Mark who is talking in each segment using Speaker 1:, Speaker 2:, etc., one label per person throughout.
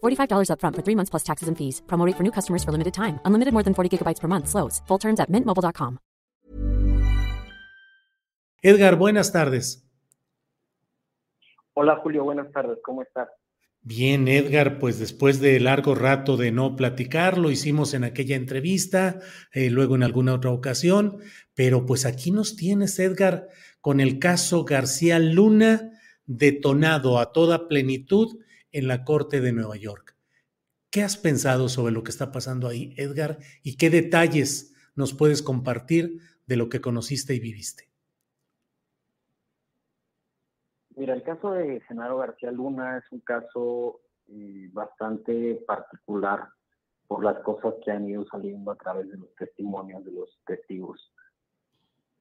Speaker 1: $45 upfront for three months plus taxes and fees. Promo rate for new customers for limited time. Unlimited more than 40 gigabytes per month. Slows. Full terms at mintmobile.com.
Speaker 2: Edgar, buenas tardes.
Speaker 3: Hola Julio, buenas tardes. ¿Cómo estás?
Speaker 2: Bien, Edgar, pues después de largo rato de no platicar, lo hicimos en aquella entrevista, eh, luego en alguna otra ocasión, pero pues aquí nos tienes, Edgar, con el caso García Luna detonado a toda plenitud en la Corte de Nueva York. ¿Qué has pensado sobre lo que está pasando ahí, Edgar? ¿Y qué detalles nos puedes compartir de lo que conociste y viviste?
Speaker 3: Mira, el caso de Genaro García Luna es un caso eh, bastante particular por las cosas que han ido saliendo a través de los testimonios de los testigos.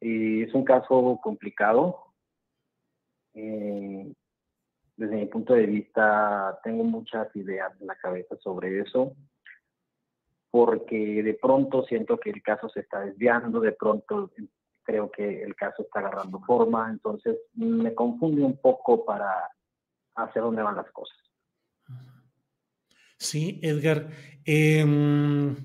Speaker 3: Eh, es un caso complicado. Eh, desde mi punto de vista, tengo muchas ideas en la cabeza sobre eso, porque de pronto siento que el caso se está desviando, de pronto creo que el caso está agarrando forma, entonces me confunde un poco para hacia dónde van las cosas.
Speaker 2: Sí, Edgar. Em,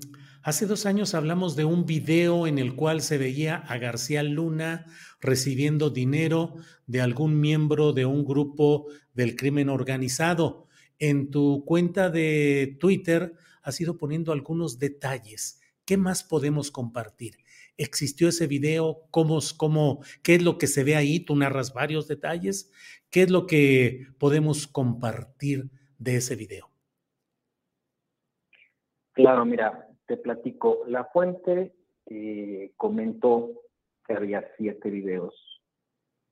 Speaker 2: hace dos años hablamos de un video en el cual se veía a García Luna recibiendo dinero de algún miembro de un grupo del crimen organizado. En tu cuenta de Twitter has ido poniendo algunos detalles. ¿Qué más podemos compartir? existió ese video, cómo, cómo, qué es lo que se ve ahí, tú narras varios detalles, qué es lo que podemos compartir de ese video.
Speaker 3: Claro, mira, te platico. La fuente eh, comentó que había siete videos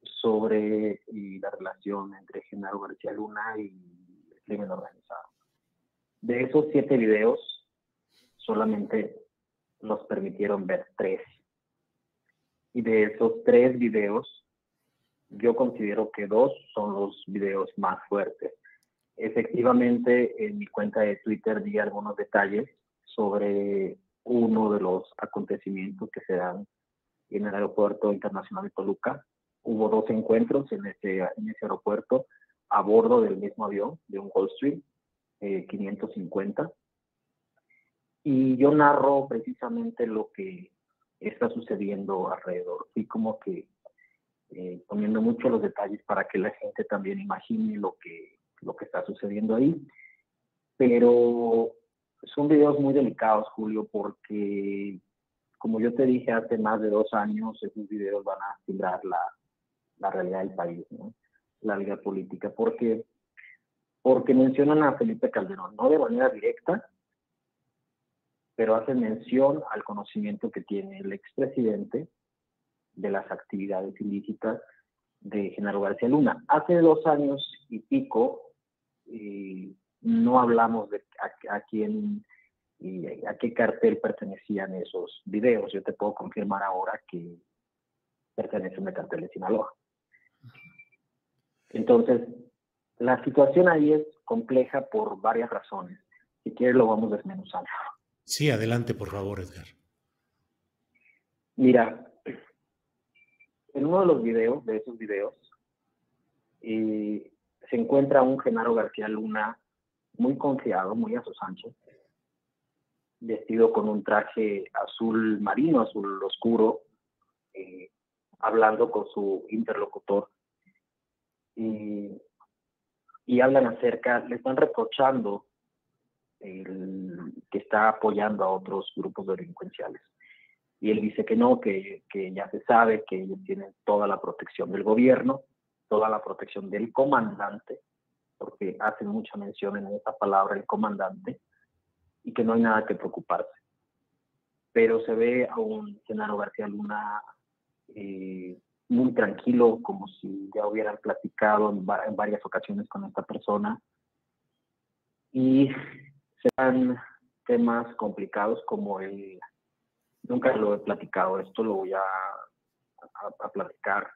Speaker 3: sobre la relación entre Genaro García Luna y el crimen organizado. De esos siete videos, solamente nos permitieron ver tres. Y de esos tres videos, yo considero que dos son los videos más fuertes. Efectivamente, en mi cuenta de Twitter di algunos detalles sobre uno de los acontecimientos que se dan en el Aeropuerto Internacional de Toluca. Hubo dos encuentros en ese, en ese aeropuerto a bordo del mismo avión, de un Gulfstream eh, 550. Y yo narro precisamente lo que está sucediendo alrededor. y como que eh, poniendo mucho los detalles para que la gente también imagine lo que, lo que está sucediendo ahí. Pero son videos muy delicados, Julio, porque como yo te dije hace más de dos años, esos videos van a timbrar la, la realidad del país, ¿no? la vida política, porque, porque mencionan a Felipe Calderón, no de manera directa, pero hace mención al conocimiento que tiene el expresidente de las actividades ilícitas de Genaro García Luna. Hace dos años y pico eh, no hablamos de a, quién y a qué cartel pertenecían esos videos. Yo te puedo confirmar ahora que pertenecen al cartel de Sinaloa. Entonces, la situación ahí es compleja por varias razones. Si quieres lo vamos desmenuzando.
Speaker 2: Sí, adelante, por favor, Edgar.
Speaker 3: Mira, en uno de los videos, de esos videos, eh, se encuentra un Genaro García Luna muy confiado, muy a sus anchos, vestido con un traje azul marino, azul oscuro, eh, hablando con su interlocutor. y hablan acerca, le están reprochando el, está apoyando a otros grupos delincuenciales. Y él dice que no, que, que ya se sabe que ellos tienen toda la protección del gobierno, toda la protección del comandante, porque hacen mucha mención en esa palabra el comandante, y que no hay nada que preocuparse. Pero se ve a un Genaro García Luna eh, muy tranquilo, como si ya hubieran platicado en, varias ocasiones con esta persona. Y se dan temas complicados como el, nunca lo he platicado, esto lo voy a, a platicar,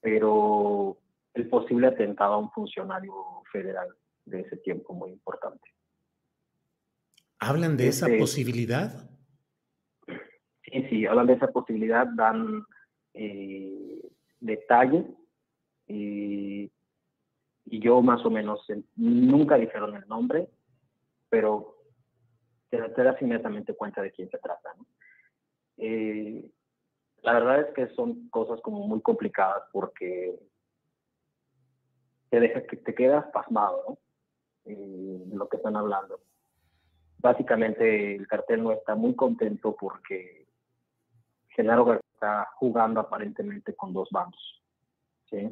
Speaker 3: pero el posible atentado a un funcionario federal de ese tiempo muy importante.
Speaker 2: ¿Hablan de esa este, posibilidad?
Speaker 3: Sí, sí, hablan de esa posibilidad, dan eh, detalles y, yo más o menos nunca dijeron el nombre, pero te, das inmediatamente cuenta de quién se trata. Eh, la verdad es que son cosas como muy complicadas porque te deja que te quedas pasmado, ¿no? Eh, de lo que están hablando. Básicamente el cartel no está muy contento porque Genaro está jugando aparentemente con dos bandos. ¿sí?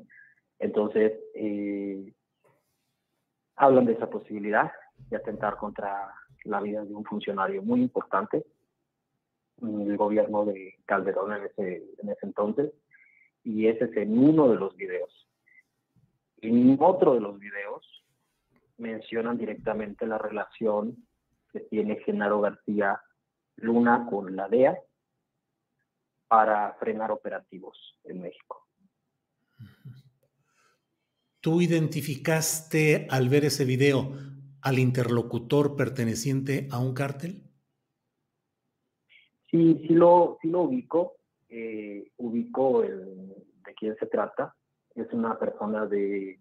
Speaker 3: Entonces, eh, hablan de esa posibilidad de atentar contra la vida de un funcionario muy importante en el gobierno de Calderón en ese, en ese entonces, y ese es en uno de los videos. En otro de los videos mencionan directamente la relación que tiene Genaro García Luna con la DEA para frenar operativos en México.
Speaker 2: ¿Tú identificaste al ver ese video al interlocutor perteneciente a un cártel?
Speaker 3: Sí, sí lo, sí lo ubico. Eh, ubico de quién se trata es una persona de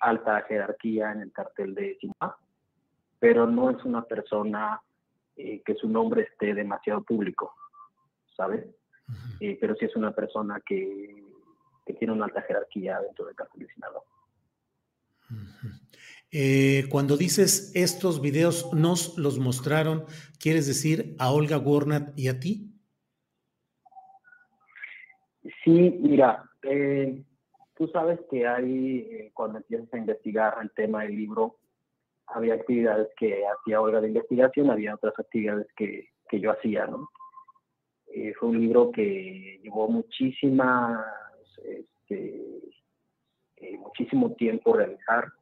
Speaker 3: alta jerarquía en el cartel de Sinaloa, pero no es una persona eh, que su nombre esté demasiado público, ¿sabes? Eh, pero sí es una persona que, tiene una alta jerarquía dentro del cartel de Sinaloa.
Speaker 2: Eh, cuando dices estos videos nos los mostraron, ¿quieres decir a Olga Warnat y a ti?
Speaker 3: Sí, mira, eh, Tú sabes que hay, eh, cuando empiezas a investigar el tema del libro, había actividades que hacía Olga de investigación, había otras actividades que, que yo hacía, ¿no? Eh, fue un libro que llevó muchísima, este, eh, muchísimo tiempo realizar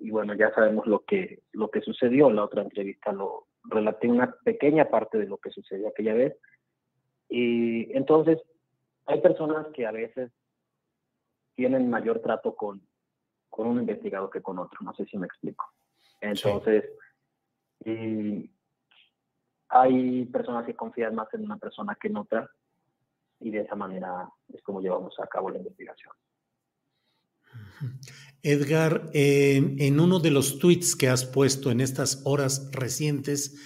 Speaker 3: y bueno, ya sabemos lo que, lo que sucedió. En la otra entrevista lo relaté una pequeña parte de lo que sucedió aquella vez. Y entonces, hay personas que a veces tienen mayor trato con, con un investigador que con otro, no sé si me explico. Entonces, hay personas que confían más en una persona que en otra y de esa manera es como llevamos a cabo la investigación.
Speaker 2: Edgar, en uno de los tweets que has puesto en estas horas recientes,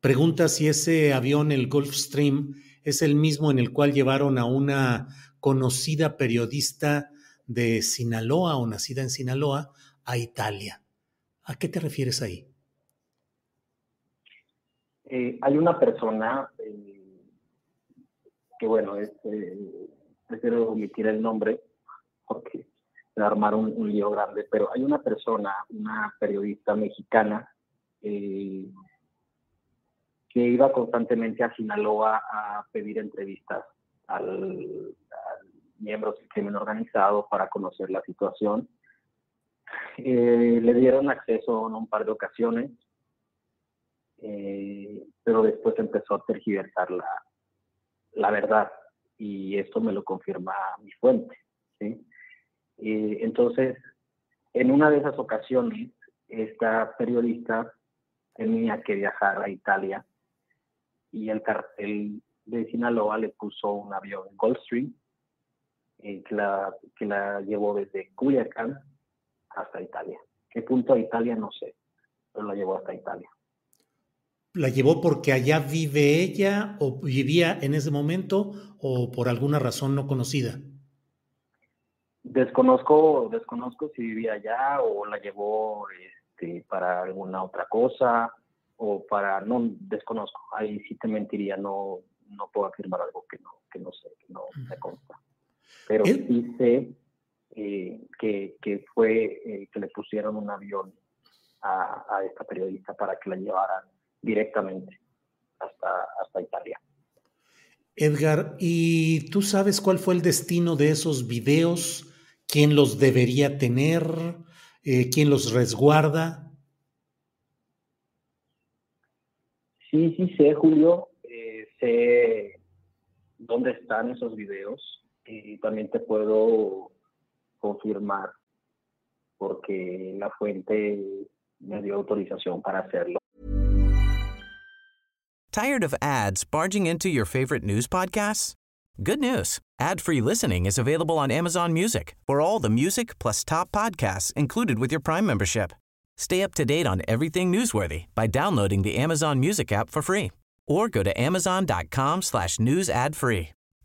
Speaker 2: pregunta si ese avión, el Gulfstream, es el mismo en el cual llevaron a una conocida periodista de Sinaloa o nacida en Sinaloa a Italia. ¿A qué te refieres ahí?
Speaker 3: Eh, hay una persona eh, que, bueno, es, eh, prefiero omitir el nombre porque armar un, un, lío grande, pero hay una persona, una periodista mexicana, que iba constantemente a Sinaloa a pedir entrevistas al, miembros del crimen organizado para conocer la situación. Eh, le dieron acceso en un par de ocasiones, eh, pero después empezó a tergiversar la, la verdad y esto me lo confirma mi fuente. ¿sí? entonces, en una de esas ocasiones, esta periodista tenía que viajar a Italia y el cartel de Sinaloa le puso un avión en Gulfstream eh, que, la, que la llevó desde Culiacán hasta Italia. ¿Qué punto a Italia? No sé, pero la llevó hasta Italia.
Speaker 2: ¿La llevó porque allá vive ella o vivía en ese momento o por alguna razón no conocida?
Speaker 3: Desconozco, desconozco si vivía allá o la llevó este, para alguna otra cosa. o para, no desconozco, ahí sí te mentiría, no, no puedo afirmar algo que no, que no sé, que no me consta. Pero sí sé eh, que, que, fue eh, que le pusieron un avión a, a, esta periodista para que la llevaran directamente hasta, hasta Italia.
Speaker 2: Edgar, ¿y tú sabes cuál fue el destino de esos videos? ¿Quién los debería tener? Eh, ¿Quién los resguarda?
Speaker 3: Sí, sí sé, Julio. Eh, sé dónde están esos videos también te puedo confirmar porque la fuente me dio autorización para hacerlo.
Speaker 4: Tired of ads barging into your favorite news podcasts? Good news. Ad-free listening is available on Amazon Music. For all the music plus top podcasts included with your Prime membership. Stay up to date on everything newsworthy by downloading the Amazon Music app for free or go to amazon.com slash news ad free.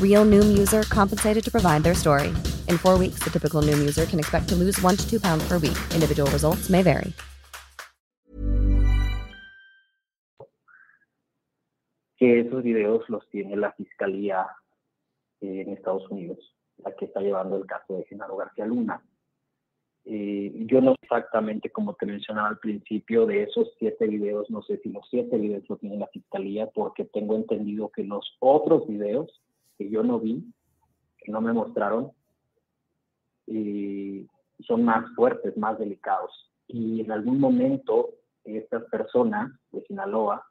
Speaker 1: Real Noom user compensated to provide their story. In four weeks, the typical Noom user can expect to lose one to two pounds per week. Individual results may vary.
Speaker 3: Que esos videos los tiene la fiscalía en Estados Unidos, la que está llevando el caso de Genaro García Luna. Eh, yo no exactamente como te mencionaba al principio de esos siete videos, no sé si los siete videos lo tiene la fiscalía, porque tengo entendido que los otros videos que yo no vi, que no me mostraron, eh, son más fuertes, más delicados. Y en algún momento estas personas de Sinaloa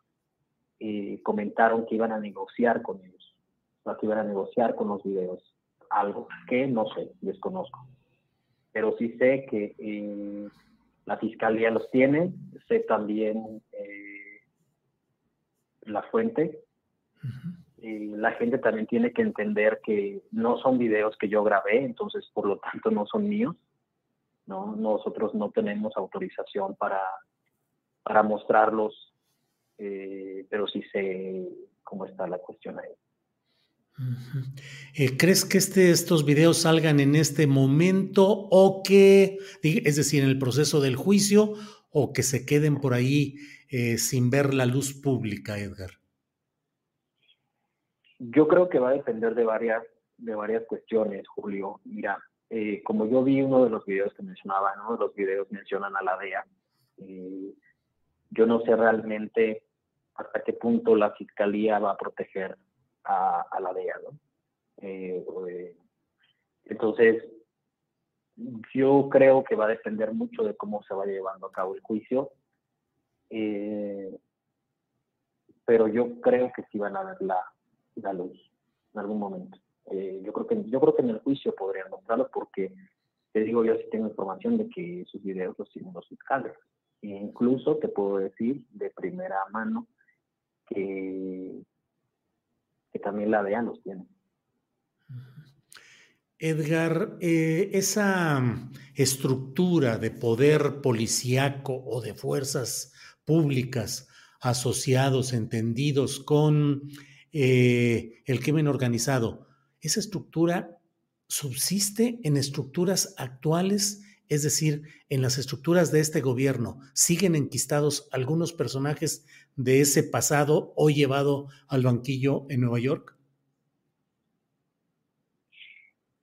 Speaker 3: eh, comentaron que iban a negociar con ellos, o que iban a negociar con los videos, algo que no sé, desconozco pero sí sé que eh, la fiscalía los tiene, sé también eh, la fuente. La gente también tiene que entender que no son videos que yo grabé, entonces por lo tanto no son míos. ¿no? Nosotros no tenemos autorización para, para mostrarlos, eh, pero sí sé cómo está la cuestión ahí.
Speaker 2: Eh, ¿Crees que este, estos videos salgan en este momento o que, es decir, en el proceso del juicio, o que se queden por ahí eh, sin ver la luz pública, Edgar?
Speaker 3: Yo creo que va a depender de varias, de varias cuestiones, Julio. Mira, eh, como yo vi uno de los videos que mencionaba, de los videos mencionan a la DEA. yo no sé realmente hasta qué punto la fiscalía va a proteger a, la DEA, ¿no? Eh, eh, entonces, yo creo que va a depender mucho de cómo se va llevando a cabo el juicio, eh, pero yo creo que sí van a ver la, la luz en algún momento. yo creo que yo creo que en el juicio podrían mostrarlo porque te digo yo sí tengo información de que sus videos los tienen los fiscales. E incluso te puedo decir de primera mano que que también la vean los tiene.
Speaker 2: Edgar, eh, esa estructura de poder policíaco o de fuerzas públicas asociados, entendidos con eh, el crimen organizado, ¿esa estructura subsiste en estructuras actuales? Es decir, en las estructuras de este gobierno, ¿siguen enquistados algunos personajes de ese pasado hoy llevado al banquillo en Nueva York?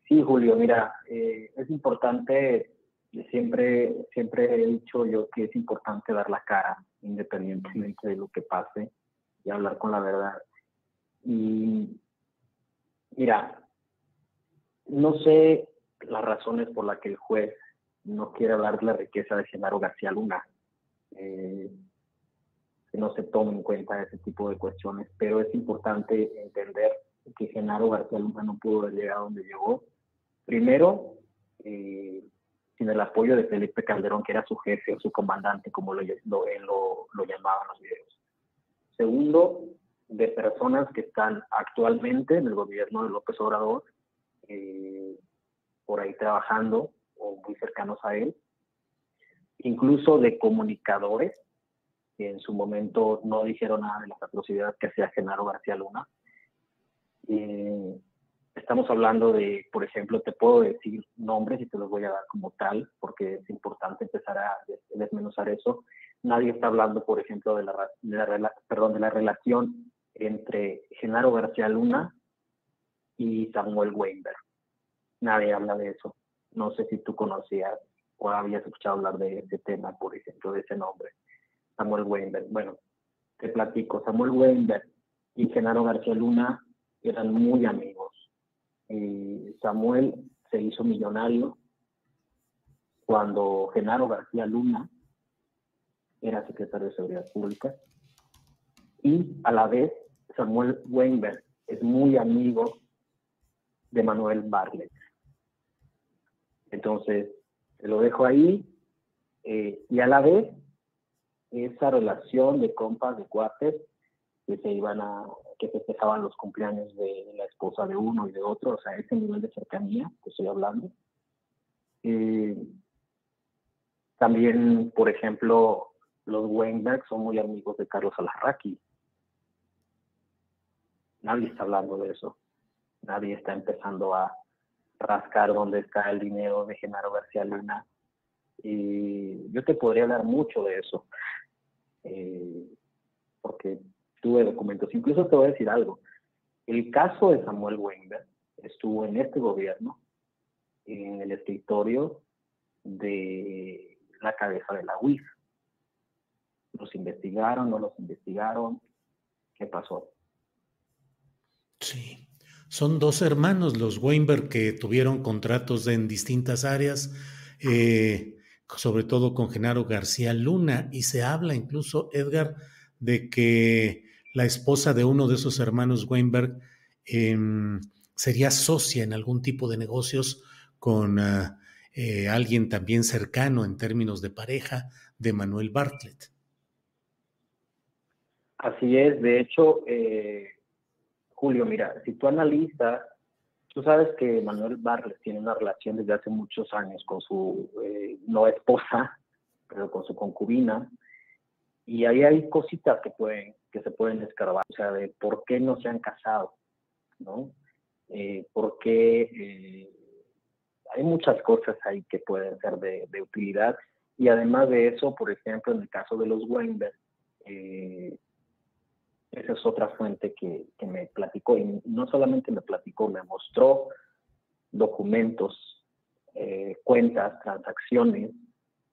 Speaker 3: Sí, Julio, mira, eh, es importante, siempre, siempre he dicho yo que es importante dar la cara, independientemente de lo que pase, y hablar con la verdad. Y mira, no sé las razones por las que el juez no quiere hablar de la riqueza de Genaro García Luna. Eh, no se tome en cuenta ese tipo de cuestiones, pero es importante entender que Genaro García Luna no pudo haber llegado donde llegó. Primero, eh, sin el apoyo de Felipe Calderón, que era su jefe o su comandante, como lo, lo, lo, lo llamaban los videos. Segundo, de personas que están actualmente en el gobierno de López Obrador, eh, por ahí trabajando o muy cercanos a él, incluso de comunicadores que en su momento no dijeron nada de las atrocidades que hacía Genaro García Luna. Eh, estamos hablando de, por ejemplo, te puedo decir nombres y te los voy a dar como tal, porque es importante empezar a desmenuzar eso. Nadie está hablando, por ejemplo, de la, de la, perdón, de la relación entre Genaro García Luna y Samuel Weinberg. Nadie habla de eso. No sé si tú conocías o habías escuchado hablar de ese tema, por ejemplo, de ese nombre, Samuel Weinberg. Bueno, te platico, Samuel Weinberg y Genaro García Luna eran muy amigos. Samuel se hizo millonario cuando Genaro García Luna era secretario de Seguridad Pública y a la vez Samuel Weinberg es muy amigo de Manuel Barlet. Entonces, lo dejo ahí. Eh, y a la vez, esa relación de compas, de cuates, que se iban a, que festejaban los cumpleaños de la esposa de uno y de otro, o sea, ese nivel de cercanía que estoy hablando. Eh, también, por ejemplo, los Weinberg son muy amigos de Carlos Alarraqui. Nadie está hablando de eso. Nadie está empezando a rascar dónde está el dinero de Genaro García Luna. Y yo te podría hablar mucho de eso, eh, porque tuve documentos. Incluso te voy a decir algo. El caso de Samuel Weinberg estuvo en este gobierno, en el escritorio de la cabeza de la UIF. Los investigaron, no los investigaron. ¿Qué pasó?
Speaker 2: Sí. Son dos hermanos, los Weinberg, que tuvieron contratos en distintas áreas, eh, sobre todo con Genaro García Luna, y se habla incluso, Edgar, de que la esposa de uno de esos hermanos Weinberg em, sería socia en algún tipo de negocios con ah, eh, alguien también cercano en términos de pareja de Manuel Bartlett.
Speaker 3: Así es, de hecho, eh, Julio, mira, si tú analizas, tú sabes que Manuel Barles tiene una relación desde hace muchos años con su, eh, no esposa, pero con su concubina, y ahí hay cositas que pueden, que se pueden escarbar, o sea, de por qué no se han casado, ¿no? Eh, eh, hay muchas cosas ahí que pueden ser de, de, utilidad, y además de eso, por ejemplo, en el caso de los Weinberg, eh, esa es otra fuente que, me platicó y no solamente me platicó, me mostró documentos, eh, cuentas, transacciones,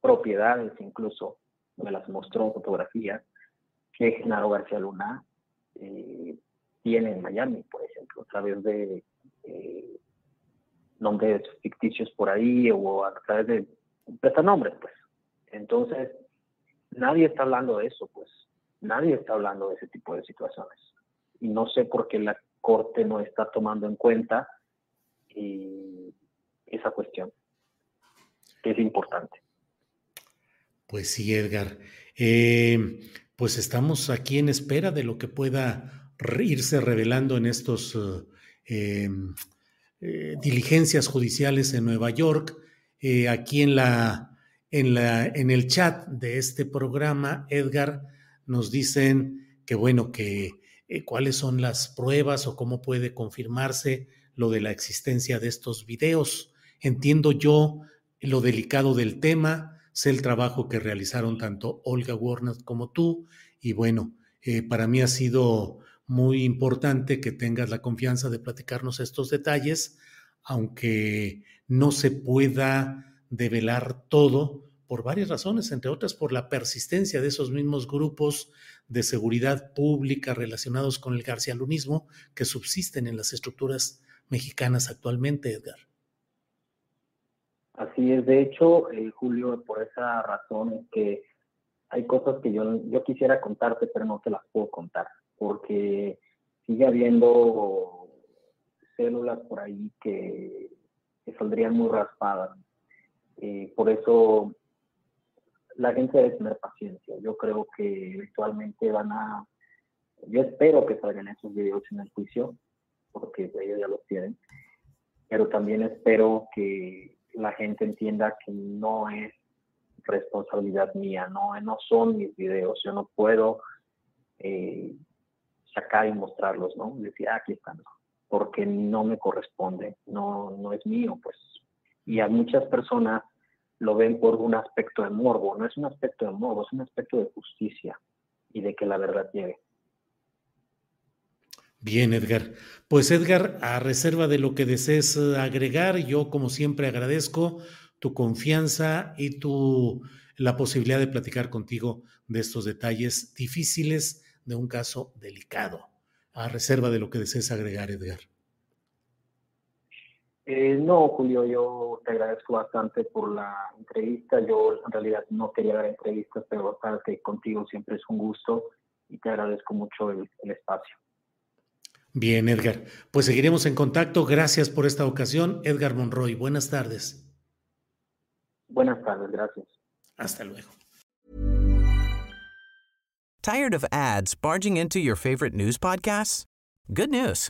Speaker 3: propiedades incluso, me las mostró fotografías que Genaro García Luna eh, tiene en Miami, por ejemplo, a través de eh, nombres ficticios por ahí o a través de nombres, pues. Entonces, nadie está hablando de eso, pues nadie está hablando de ese tipo de situaciones. Y no sé por qué la Corte no está tomando en cuenta esa cuestión, que es importante.
Speaker 2: Pues sí, Edgar. Eh, pues estamos aquí en espera de lo que pueda irse revelando en estos eh, eh, diligencias judiciales en Nueva York. aquí en la, en el chat de este programa, Edgar, nos dicen que bueno, que eh, cuáles son las pruebas o cómo puede confirmarse lo de la existencia de estos videos. Entiendo yo lo delicado del tema, sé el trabajo que realizaron tanto Olga Warner como tú y bueno, eh, para mí ha sido muy importante que tengas la confianza de platicarnos estos detalles, aunque no se pueda develar todo, por varias razones, entre otras por la persistencia de esos mismos grupos de seguridad pública relacionados con el garcialunismo que subsisten en las estructuras mexicanas actualmente, Edgar.
Speaker 3: Así es, de hecho, eh, Julio, por esa razón es que hay cosas que yo, yo quisiera contarte, pero no te las puedo contar, porque sigue habiendo células por ahí que, saldrían muy raspadas. Eh, por eso la gente debe tener paciencia. Yo creo que eventualmente van a Yo espero que salgan esos videos en el juicio, porque ellos ya los tienen, pero también espero que la gente entienda que no es responsabilidad mía, no, no son mis videos, yo no puedo eh, sacar y mostrarlos, ¿no? Decir, ah, aquí están, porque no me corresponde, no, no es mío, pues. Y a muchas personas lo ven por un aspecto de morbo, no es un aspecto de morbo, es un aspecto de justicia y de que la verdad llegue.
Speaker 2: Bien, Edgar. Pues Edgar, a reserva de lo que desees agregar, yo como siempre agradezco tu confianza y tu la posibilidad de platicar contigo de estos detalles difíciles de un caso delicado. A reserva de lo que desees agregar, Edgar.
Speaker 3: Eh, no, Julio, yo te agradezco bastante por la entrevista. Yo en realidad no quería dar entrevistas, pero sabes que contigo siempre es un gusto y te agradezco mucho el, el espacio.
Speaker 2: Bien, Edgar. Pues seguiremos en contacto. Gracias por esta ocasión, Edgar Monroy. Buenas tardes.
Speaker 3: Buenas tardes, gracias.
Speaker 2: Hasta luego.
Speaker 4: Tired of ads barging into your favorite news podcasts? Good news.